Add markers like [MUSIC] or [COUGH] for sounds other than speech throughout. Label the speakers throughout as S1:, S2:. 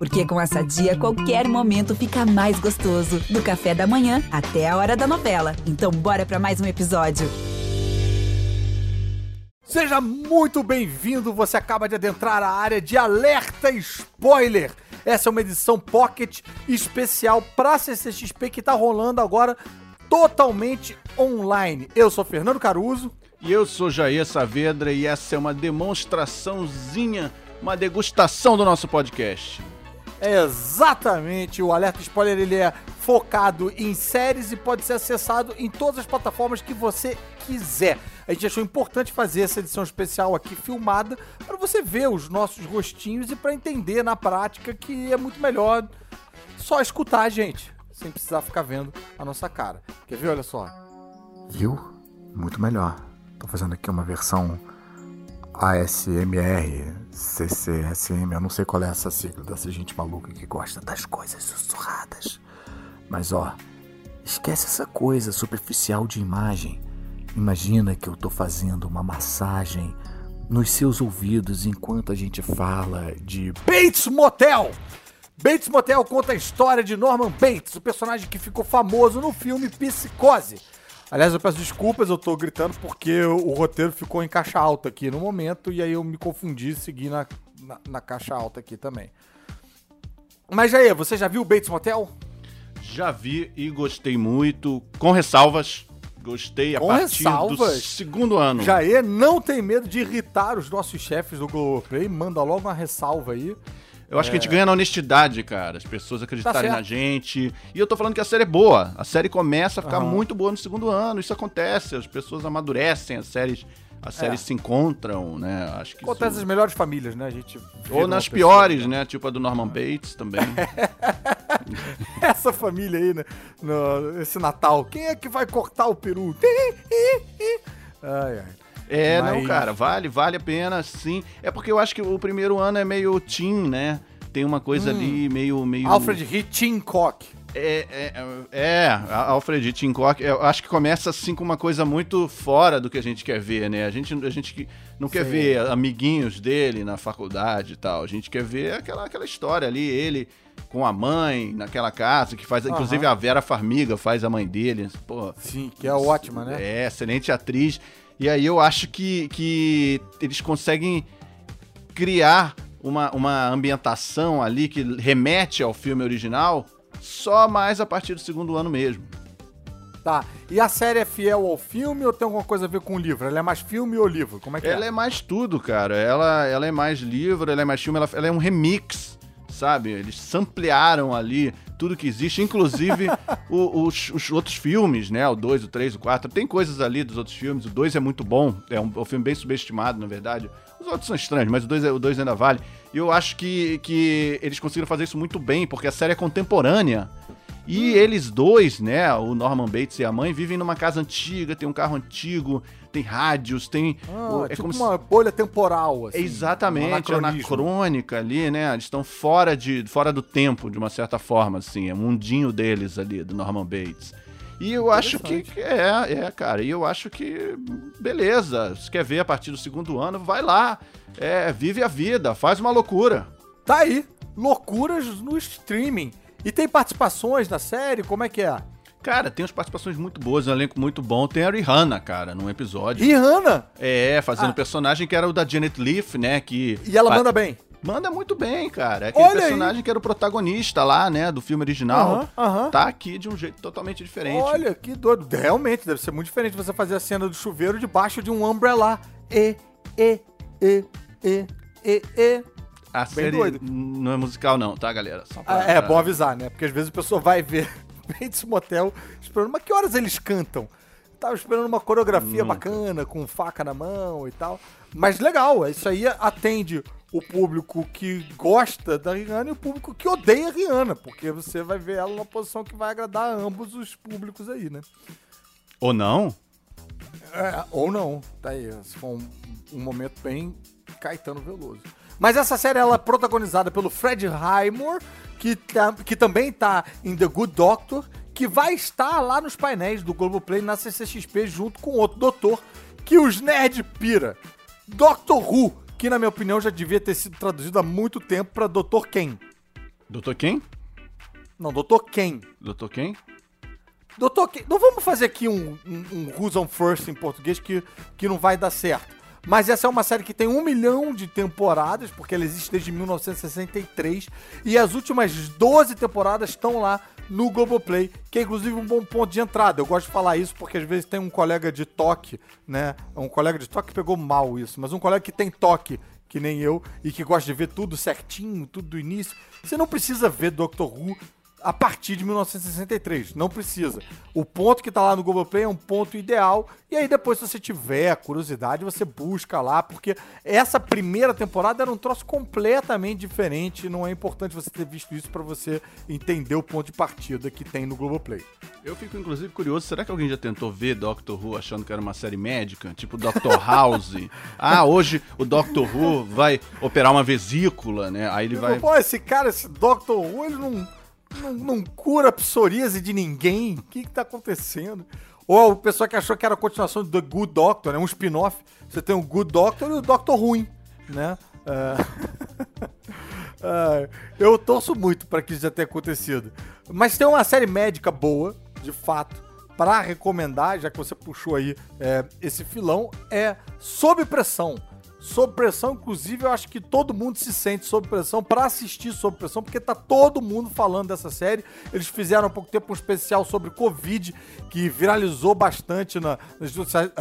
S1: Porque com essa dia, qualquer momento fica mais gostoso. Do café da manhã até a hora da novela. Então, bora para mais um episódio.
S2: Seja muito bem-vindo. Você acaba de adentrar a área de alerta spoiler. Essa é uma edição pocket especial para CCXP que tá rolando agora totalmente online. Eu sou Fernando Caruso.
S3: E eu sou Jair Saavedra e essa é uma demonstraçãozinha, uma degustação do nosso podcast.
S2: É exatamente, o Alerta Spoiler ele é focado em séries e pode ser acessado em todas as plataformas que você quiser. A gente achou importante fazer essa edição especial aqui filmada para você ver os nossos rostinhos e para entender na prática que é muito melhor só escutar a gente, sem precisar ficar vendo a nossa cara. Quer ver? Olha só.
S4: Viu? Muito melhor. Tô fazendo aqui uma versão ASMR, CCSM, eu não sei qual é essa sigla dessa gente maluca que gosta das coisas sussurradas. Mas ó, esquece essa coisa superficial de imagem. Imagina que eu tô fazendo uma massagem nos seus ouvidos enquanto a gente fala de
S2: Bates Motel! Bates Motel conta a história de Norman Bates, o personagem que ficou famoso no filme Psicose. Aliás, eu peço desculpas, eu tô gritando porque o roteiro ficou em caixa alta aqui no momento e aí eu me confundi e segui na, na, na caixa alta aqui também. Mas Jair, você já viu o Bates Motel?
S3: Já vi e gostei muito, com ressalvas. Gostei a
S2: Com
S3: partir
S2: ressalvas?
S3: do segundo ano.
S2: Jair não tem medo de irritar os nossos chefes do Globoplay, manda logo uma ressalva aí.
S3: Eu acho que a gente ganha na honestidade, cara. As pessoas acreditarem
S2: Tá
S3: na gente. E eu tô falando que a série é boa. A série começa a ficar
S2: Aham.
S3: muito boa no segundo ano. Isso acontece. As pessoas amadurecem, as séries, as séries se encontram, né? Acho que
S2: É. Acontece
S3: isso...
S2: nas melhores famílias, né? A gente
S3: Ou nas
S2: pessoa-
S3: piores, né? Tipo a do Norman Bates também. [LAUGHS]
S2: Essa família aí, né? No, esse Natal. Quem é que vai cortar o peru? Ai, ai.
S3: É,
S2: Mas-
S3: não, cara, vale, vale a pena, sim. É porque eu acho que o primeiro ano é meio teen, né? Tem uma coisa ali meio, meio.
S2: Hum. Alfred Hitchcock.
S3: É, é, é, a- Alfred Hitchcock, eu acho que começa assim com uma coisa muito fora do que a gente quer ver, né? A gente, a gente não quer
S2: Sim.
S3: ver amiguinhos dele na faculdade e tal. A gente quer ver aquela, aquela história ali, ele com a mãe naquela casa, que faz. Inclusive a Vera Farmiga faz a mãe dele. Pô,
S2: Sim, que é ótima, né?
S3: é, excelente atriz. E aí eu acho que, que eles conseguem criar uma, uma ambientação ali que remete ao filme original só mais a partir do segundo ano mesmo.
S2: Tá. E a série é fiel ao filme ou tem alguma coisa a ver com o livro? Ela é mais filme ou livro? Como é que
S3: Ela
S2: é?
S3: é mais tudo, cara. Ela, ela é mais livro, ela é mais filme, ela, ela é um remix, sabe? Eles samplearam ali tudo que existe, inclusive [LAUGHS] o- os, os outros filmes, né? O 2, o 3, o 4. Tem coisas ali dos outros filmes. O 2 é muito bom, é um, é um filme bem subestimado, na verdade. Os outros são estranhos, mas o 2 é- o dois ainda vale. E eu acho que, que eles conseguiram fazer isso muito bem, porque a série é contemporânea. E eles dois, né, o Norman Bates e a mãe, vivem numa casa antiga, tem um carro antigo, tem rádios, tem.
S2: Ah,
S3: é
S2: tipo
S3: como se-
S2: uma bolha temporal, assim.
S3: Exatamente,
S2: um
S3: anacrônica ali, né? Eles estão fora, de, fora do tempo, de uma certa forma, assim. É o mundinho deles ali, do Norman Bates. E eu acho que que é, é, cara. E eu acho que, beleza. Se quer ver a partir do segundo ano, vai lá. É, vive a vida, faz uma loucura.
S2: Tá aí. Loucuras no streaming. E tem participações na série? Como é que é?
S3: Cara, tem umas participações muito boas, um elenco muito bom. Tem a Rihanna, cara, num episódio.
S2: Rihanna!
S3: É, fazendo
S2: Ah.
S3: um personagem que era o da Janet Leigh, né? Que
S2: E ela manda bem.
S3: Manda muito bem, cara. É aquele
S2: Olha aí.
S3: personagem que era o protagonista lá, né, do filme original.
S2: Aham, aham.
S3: Tá aqui de um jeito totalmente diferente.
S2: Olha, que doido. Realmente, deve ser muito diferente você fazer a cena do chuveiro debaixo de um umbrella. E, e, e, e, e, e.
S3: a série
S2: doido.
S3: não é musical não, tá, galera? Pra-
S2: Ah, é
S3: pra-
S2: bom avisar, né? Porque às vezes a pessoa vai ver [LAUGHS] Bates Motel esperando, mas que horas eles cantam? Tava esperando uma coreografia bacana, com faca na mão e tal. Mas legal, isso aí atende o público que gosta da Rihanna e o público que odeia a Rihanna, porque você vai ver ela numa posição que vai agradar a ambos os públicos aí, né?
S3: Ou não?
S2: É, ou não, tá aí. Esse foi um, um momento bem Caetano Veloso. Mas essa série ela é protagonizada pelo Fred Highmore, que, tá- que também tá em The Good Doctor, que vai estar lá nos painéis do Globoplay na CCXP junto com outro doutor que os nerd pira. Doctor Who, que na minha opinião já devia ter sido traduzido há muito tempo pra Dr. Ken.
S3: Doutor quem?
S2: Não, Doutor Quem.
S3: Doutor quem?
S2: Doutor Quem. Não vamos fazer aqui um, um, um Who's on First em português que, que não vai dar certo. Mas essa é uma série que tem um milhão de temporadas, porque ela existe desde 1963. E as últimas 12 temporadas estão lá no Globoplay, que é inclusive um bom ponto de entrada. Eu gosto de falar isso porque às vezes tem um colega de toque, né? Um colega de toque que pegou mal isso, mas um colega que tem toque, que nem eu, e que gosta de ver tudo certinho, tudo do início. Você não precisa ver Doctor Who a partir de 1963. Não precisa. O ponto que tá lá no Globoplay é um ponto ideal. E aí depois, se você tiver curiosidade, você busca lá, porque essa primeira temporada era um troço completamente diferente. Não é importante você ter visto isso para você entender o ponto de partida que tem no Globoplay.
S3: Eu fico inclusive curioso, será que alguém já tentou ver Doctor Who achando que era uma série médica? Tipo Doctor House? [LAUGHS] ah, hoje o Doctor Who vai operar uma vesícula, né? Aí ele vai.
S2: Pô, esse cara, esse Doctor Who, ele não não, não cura psoríase de ninguém. O que, que tá acontecendo? Ou o pessoal que achou que era a continuação do The Good Doctor, né? Um spin-off. Você tem o Good Doctor e o Doctor Ruim, né? Uh... [LAUGHS] uh, eu torço muito para que isso já tenha acontecido. Mas tem uma série médica boa, de fato, para recomendar, já que você puxou aí é, esse filão, é Sob Pressão sob pressão, inclusive eu acho que todo mundo se sente sob pressão para assistir sob pressão, porque tá todo mundo falando dessa série. Eles fizeram há pouco tempo um especial sobre Covid, que viralizou bastante na, nas,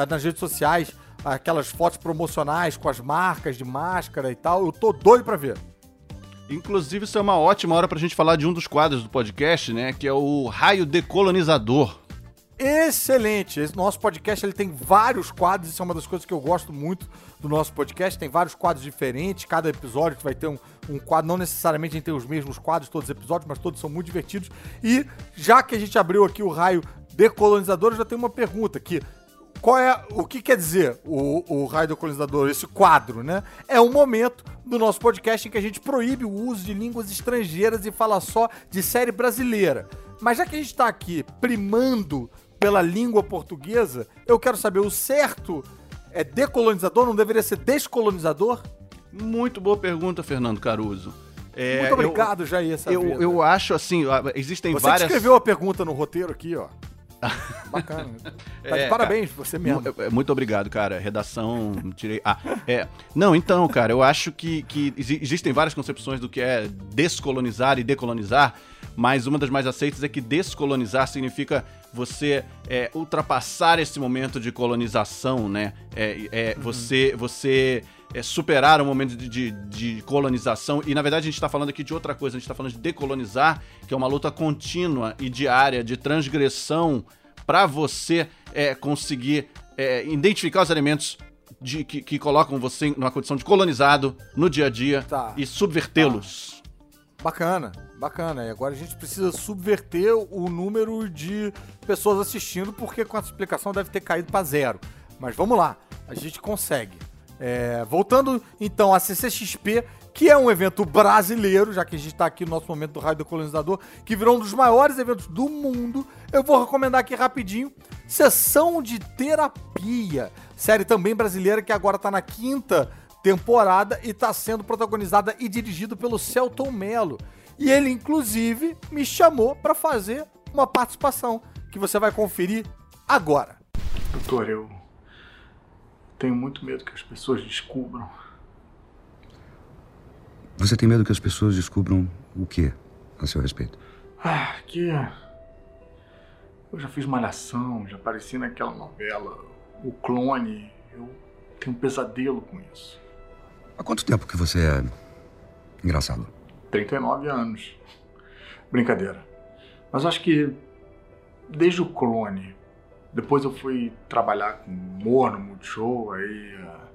S2: nas redes sociais, aquelas fotos promocionais com as marcas de máscara e tal. Eu tô doido para ver.
S3: Inclusive, isso é uma ótima hora pra gente falar de um dos quadros do podcast, né? Que é o Raio Decolonizador
S2: excelente. Esse nosso podcast ele tem vários quadros, isso é uma das coisas que eu gosto muito do nosso podcast. Tem vários quadros diferentes, cada episódio vai ter um, um quadro, não necessariamente a gente tem os mesmos quadros todos os episódios, mas todos são muito divertidos. E já que a gente abriu aqui o raio decolonizador, eu já tenho uma pergunta aqui. Qual é o que quer dizer o, o raio decolonizador, esse quadro, né? É um momento do nosso podcast em que a gente proíbe o uso de línguas estrangeiras e fala só de série brasileira. Mas já que a gente está aqui primando pela língua portuguesa, eu quero saber, o certo é decolonizador, não deveria ser descolonizador?
S3: Muito boa pergunta, Fernando Caruso.
S2: É, Muito obrigado,
S3: eu,
S2: Jair.
S3: Eu,
S2: vida.
S3: eu acho assim, existem
S2: você
S3: várias.
S2: Você escreveu a pergunta no roteiro aqui, ó. [LAUGHS] Bacana. Tá é, parabéns, cara, você mesmo.
S3: É, muito obrigado, cara. Redação, tirei. Ah, é. Não, então, cara, eu acho que, que existem várias concepções do que é descolonizar e decolonizar, mas uma das mais aceitas é que descolonizar significa você é, ultrapassar esse momento de colonização, né? É, é uhum. Você, você é, superar o momento de, de, de, colonização. E na verdade a gente está falando aqui de outra coisa, a gente está falando de decolonizar, que é uma luta contínua e diária de transgressão para você é, conseguir é, identificar os elementos de, que, que, colocam você numa condição de colonizado no dia a dia tá. e subvertê-los. Tá.
S2: Bacana, bacana. E agora a gente precisa subverter o número de pessoas assistindo, porque com essa explicação deve ter caído para zero. Mas vamos lá, a gente consegue. É, voltando então à CCXP, que é um evento brasileiro, já que a gente está aqui no nosso momento do Rádio Colonizador, que virou um dos maiores eventos do mundo, eu vou recomendar aqui rapidinho Sessão de Terapia, série também brasileira que agora está na quinta temporada e está sendo protagonizada e dirigido pelo Celton Mello. E ele, inclusive, me chamou para fazer uma participação que você vai conferir agora.
S5: Doutor, eu tenho muito medo que as pessoas descubram.
S6: Você tem medo que as pessoas descubram o que a seu respeito?
S5: Ah, que. Eu já fiz malhação, já apareci naquela novela, O Clone. Eu tenho um pesadelo com isso.
S6: Há quanto tempo que você é engraçado?
S5: 39 anos. Brincadeira. Mas acho que desde o clone. Depois eu fui trabalhar com humor no Multishow, aí. Uh,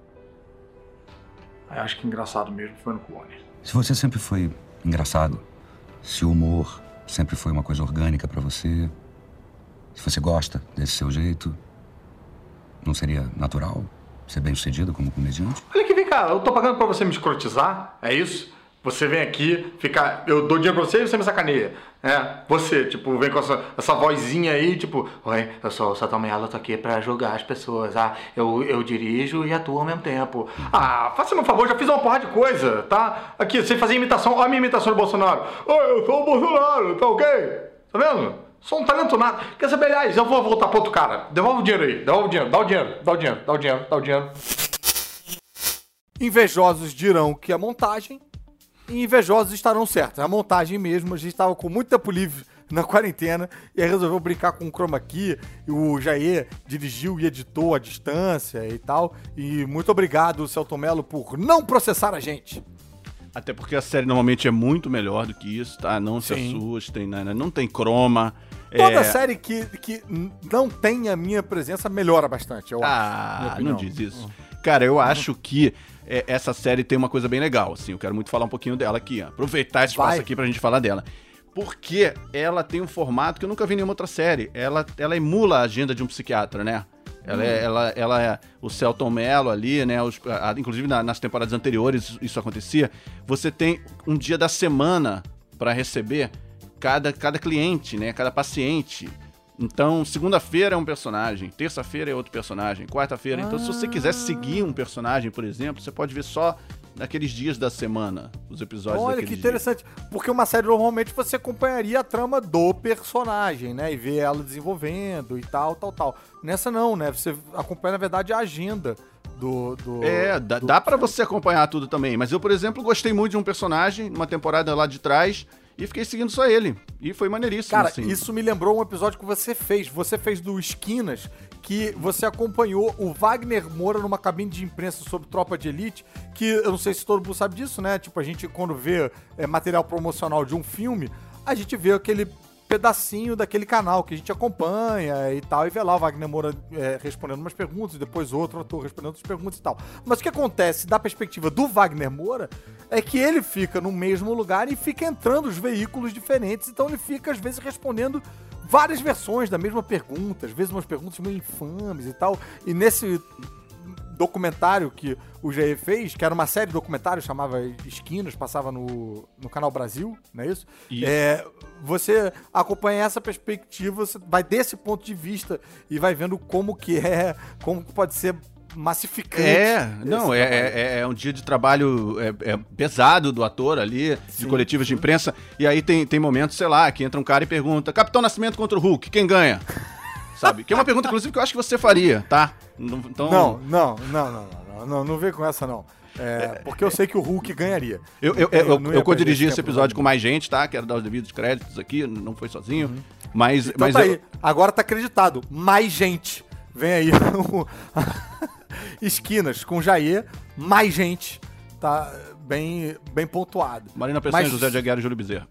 S5: aí acho que engraçado mesmo foi no clone.
S6: Se você sempre foi engraçado, se o humor sempre foi uma coisa orgânica para você, se você gosta desse seu jeito, não seria natural ser bem sucedido como comediante?
S5: Olha aqui, vem cá, eu tô pagando pra você me escrotizar, é isso? Você vem aqui, fica. Eu dou dinheiro pra você e você me sacaneia. É, você, tipo, vem com essa, essa vozinha aí, tipo, Oi, eu sou o Satão Mello, tô aqui pra julgar as pessoas. Ah, eu, eu dirijo e atuo ao mesmo tempo. Ah, faça-me um favor, já fiz uma porra de coisa, tá? Aqui, você fazia imitação, olha a minha imitação do Bolsonaro. Oi, eu sou o Bolsonaro, tá ok? Tá vendo? Sou um talento nada. Quer saber, aliás, eu vou voltar pro outro cara. Devolve o dinheiro aí, devolve o dinheiro, dá o dinheiro, dá o dinheiro, dá o dinheiro, dá o dinheiro.
S2: Invejosos dirão que é montagem e invejosos estarão certos. É a montagem mesmo, a gente estava com muito tempo livre na quarentena e aí resolveu brincar com o chroma key. E o Jair dirigiu e editou à distância e tal. E muito obrigado, Celton Mello, por não processar a gente.
S3: Até porque a série normalmente é muito melhor do que isso, tá? Não se
S2: Sim.
S3: assustem, né? não tem croma.
S2: Toda
S3: é...
S2: série que, que não tem a minha presença melhora bastante, eu acho.
S3: Ah, não diz isso. Cara, eu acho que é, essa série tem uma coisa bem legal, assim. Eu quero muito falar um pouquinho dela aqui, ó. Aproveitar esse espaço
S2: Vai.
S3: aqui pra gente falar dela. Porque ela tem um formato que eu nunca vi em nenhuma outra série. Ela, ela emula a agenda de um psiquiatra, né? Ela,
S2: Hum.
S3: é, ela, ela é o Celton Mello ali, né? Os- a- inclusive na- nas temporadas anteriores isso acontecia. Você tem um dia da semana pra receber cada, cada cliente, né? Cada paciente. Então, segunda-feira é um personagem, terça-feira é outro personagem, quarta-feira. Então, se você quiser seguir um personagem, por exemplo, você pode ver só naqueles dias da semana os episódios
S2: Olha que
S3: dias.
S2: interessante. Porque uma série normalmente você acompanharia a trama do personagem, né? E ver ela desenvolvendo e tal, tal, tal. Nessa não, né? Você acompanha, na verdade, a agenda do. do
S3: É, dá,
S2: do-
S3: dá para você acompanhar tudo também. Mas eu, por exemplo, gostei muito de um personagem, numa temporada lá de trás, e fiquei seguindo só ele. E foi maneiríssimo,
S2: Cara,
S3: assim.
S2: isso me lembrou um episódio que você fez. Você fez do Esquinas, que você acompanhou o Wagner Moura numa cabine de imprensa sobre Tropa de Elite, que eu não sei se todo mundo sabe disso, né? Tipo, a gente quando vê é, material promocional de um filme, a gente vê aquele pedacinho daquele canal que a gente acompanha e tal, e vê lá o Wagner Moura é, respondendo umas perguntas, e depois outro ator respondendo outras perguntas e tal. Mas o que acontece da perspectiva do Wagner Moura é que ele fica no mesmo lugar e fica entrando os veículos diferentes, então ele fica às vezes respondendo várias versões da mesma pergunta, às vezes umas perguntas meio infames e tal. E nesse documentário que o GE fez, que era uma série de documentários, chamava Esquinas, passava no, no Canal Brasil, não é isso?
S3: Isso.
S2: É, você acompanha essa perspectiva, você vai desse ponto de vista e vai vendo como que é, como que pode ser massificante.
S3: É, não, é, é, é um dia de trabalho é, é pesado do ator ali, de coletivas de imprensa, e aí tem, tem momentos, sei lá, que entra um cara e pergunta, Capitão Nascimento contra o Hulk, quem ganha? Sabe? Que é uma pergunta, inclusive, que eu acho que você faria, tá? Não- Então,
S2: Não, não, não, não, não, não, não, não vem com essa não. É, porque eu sei que o Hulk ganharia.
S3: Eu, eu, eu,
S2: não
S3: eu,
S2: ia
S3: co-dirigi esse episódio com mais gente, tá? Quero dar os devidos créditos aqui, não foi sozinho. Mas,
S2: Então
S3: mas
S2: tá
S3: eu-
S2: aí. Agora tá acreditado. Mais gente. Vem aí. [LAUGHS] Esquinas com Jair. Mais gente. Tá bem, bem pontuado.
S3: Marina Pessanha,
S2: Mas-
S3: José de Aguiar e Júlio Bezerra.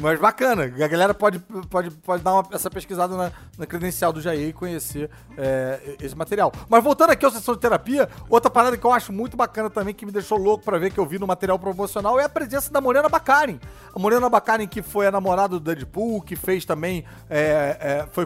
S2: Mas bacana. A galera pode, pode, pode dar uma- essa pesquisada na, na credencial do Jair e conhecer é, esse material. Mas voltando aqui à sessão de terapia, outra parada que eu acho muito bacana também, que me deixou louco pra ver que eu vi no material promocional, é a presença da Morena Baccarin. A Morena Baccarin, que foi a namorada do Deadpool, que fez também, é, é, foi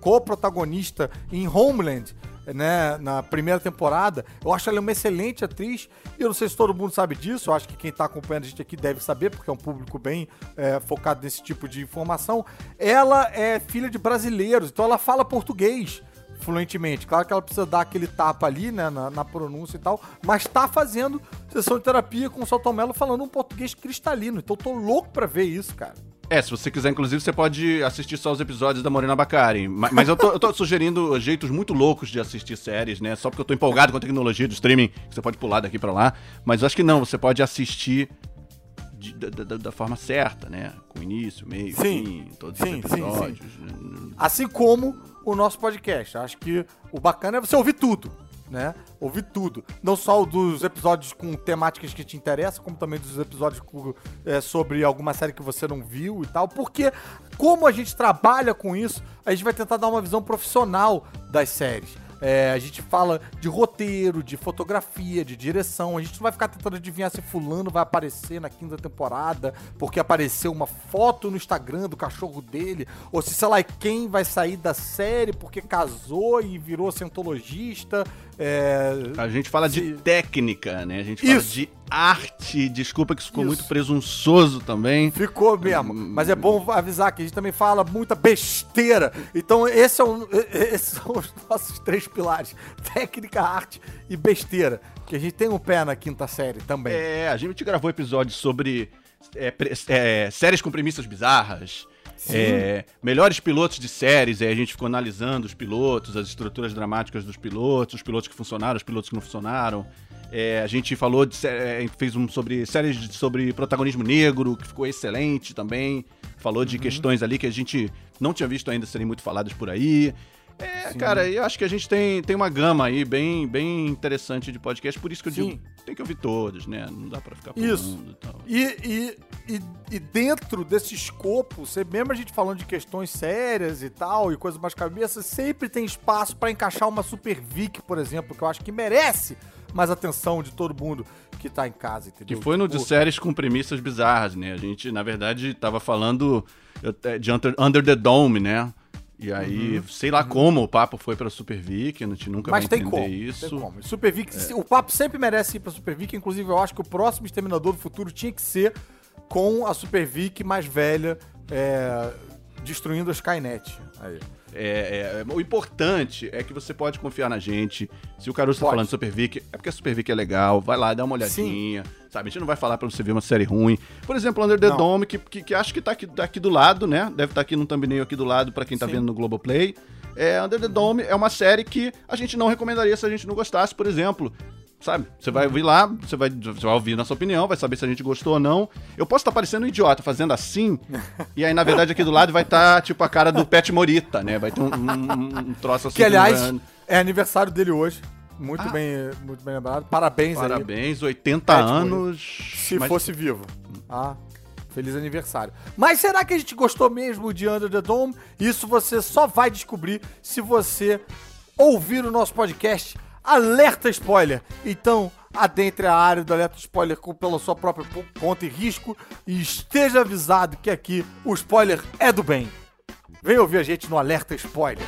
S2: coprotagonista em Homeland, né, na primeira temporada. Eu acho ela uma excelente atriz. E eu não sei se todo mundo sabe disso. Eu acho que quem tá acompanhando a gente aqui deve saber, porque é um público bem é, focado nesse tipo de informação. Ela é filha de brasileiros, então ela fala português fluentemente. Claro que ela precisa dar aquele tapa ali, né, na, na pronúncia e tal, mas tá fazendo sessão de terapia com o Salton Mello falando um português cristalino. Então eu tô louco pra ver isso, cara.
S3: É, se você quiser, inclusive, você pode assistir só os episódios da Morena Bacari. Ma- Mas eu tô, eu tô sugerindo jeitos muito loucos de assistir séries, né? Só porque eu tô empolgado com a tecnologia do streaming, que você pode pular daqui pra lá. Mas eu acho que não, você pode assistir de- da, da- da forma certa, né? Com início, meio,
S2: Sim.
S3: fim, todos
S2: Sim,
S3: os
S2: sim,
S3: episódios.
S2: Assim como o nosso podcast. Acho que o bacana é você ouvir tudo, né? Ouvir tudo. Não só dos episódios com temáticas que te interessam, como também dos episódios com, é, sobre alguma série que você não viu e tal. Porque, como a gente trabalha com isso, a gente vai tentar dar uma visão profissional das séries. É, a gente fala de roteiro, de fotografia, de direção. A gente não vai ficar tentando adivinhar se fulano vai aparecer na quinta temporada, porque apareceu uma foto no Instagram do cachorro dele, ou se, sei lá, quem vai sair da série porque casou e virou cientologista. É,
S3: A gente fala
S2: Se-
S3: de técnica, né? A gente fala
S2: Isso.
S3: de arte. Desculpa que isso ficou
S2: Isso.
S3: muito presunçoso também.
S2: Ficou mesmo. Mas é bom avisar que a gente também fala muita besteira. Então, esse é um- esses [LAUGHS] são os nossos três pilares: técnica, arte e besteira. Que a gente tem um pé na quinta série também.
S3: É, a gente gravou episódios sobre é, é, séries com premissas bizarras. é, melhores pilotos de séries, aí a gente ficou analisando os pilotos, as estruturas dramáticas dos pilotos, os pilotos que funcionaram, os pilotos que não funcionaram. É, a gente falou de é, fez um sobre séries de- sobre protagonismo negro, que ficou excelente também. Falou de questões ali que a gente não tinha visto ainda serem muito faladas por aí. É, cara, eu acho que a gente tem, tem uma gama aí bem, bem interessante de podcast, por isso que eu
S2: Sim.
S3: digo, tem que ouvir todos, né? Não dá pra ficar
S2: Isso.
S3: pulando e tal.
S2: E, e, e, e dentro desse escopo, você, mesmo a gente falando de questões sérias e tal, e coisas mais cabeça, sempre tem espaço pra encaixar uma Super Vic, por exemplo, que eu acho que merece mais atenção de todo mundo que tá em casa,
S3: Que
S2: entendeu?
S3: foi no de séries com premissas bizarras, né? A gente, na verdade, tava falando é, de Under, the Dome, né? E aí, sei lá como o papo foi pra Super Vic, a gente nunca
S2: Mas
S3: vai
S2: tem
S3: entender
S2: como,
S3: isso.
S2: tem como. Super Vic, o papo sempre merece ir pra Super Vic, inclusive eu acho que o próximo Exterminador do Futuro tinha que ser com a Super Vic mais velha é, destruindo a Skynet. Aí.
S3: É, é, o importante é que você pode confiar na gente. Se o Caruso tá
S2: Pode.
S3: falando de Super Vic, é porque a Super Vic é legal. Vai lá, dá uma olhadinha. Sabe? A gente não vai falar pra você ver uma série ruim. Por exemplo, Under the
S2: Não.
S3: Dome, que, que, que acho que tá aqui, tá aqui do lado, né? Deve estar aqui no thumbnail aqui do lado pra quem tá
S2: Sim.
S3: vendo no Globoplay. É, Under the Dome é uma série que a gente não recomendaria se a gente não gostasse, por exemplo. Sabe? Você vai ouvir lá, você vai, você vai ouvir nossa opinião, vai saber se a gente gostou ou não. Eu posso estar parecendo um idiota fazendo assim, [LAUGHS] e aí, na verdade, aqui do lado vai estar, tipo, a cara do Pet Morita, né? Vai ter um, um- um troço assim.
S2: Que, aliás,
S3: do-
S2: é aniversário dele hoje. Muito,
S3: Ah.
S2: bem, muito bem lembrado. Parabéns, aí.
S3: Parabéns, 80
S2: Pet
S3: anos.
S2: Se
S3: Mas-
S2: fosse vivo. Ah, feliz aniversário. Mas será que a gente gostou mesmo de Under the Dome? Isso você só vai descobrir se você ouvir o nosso podcast Alerta Spoiler. Então, adentre a área do Alerta Spoiler com, pela sua própria conta e risco e esteja avisado que aqui o spoiler é do bem. Vem ouvir a gente no Alerta Spoiler.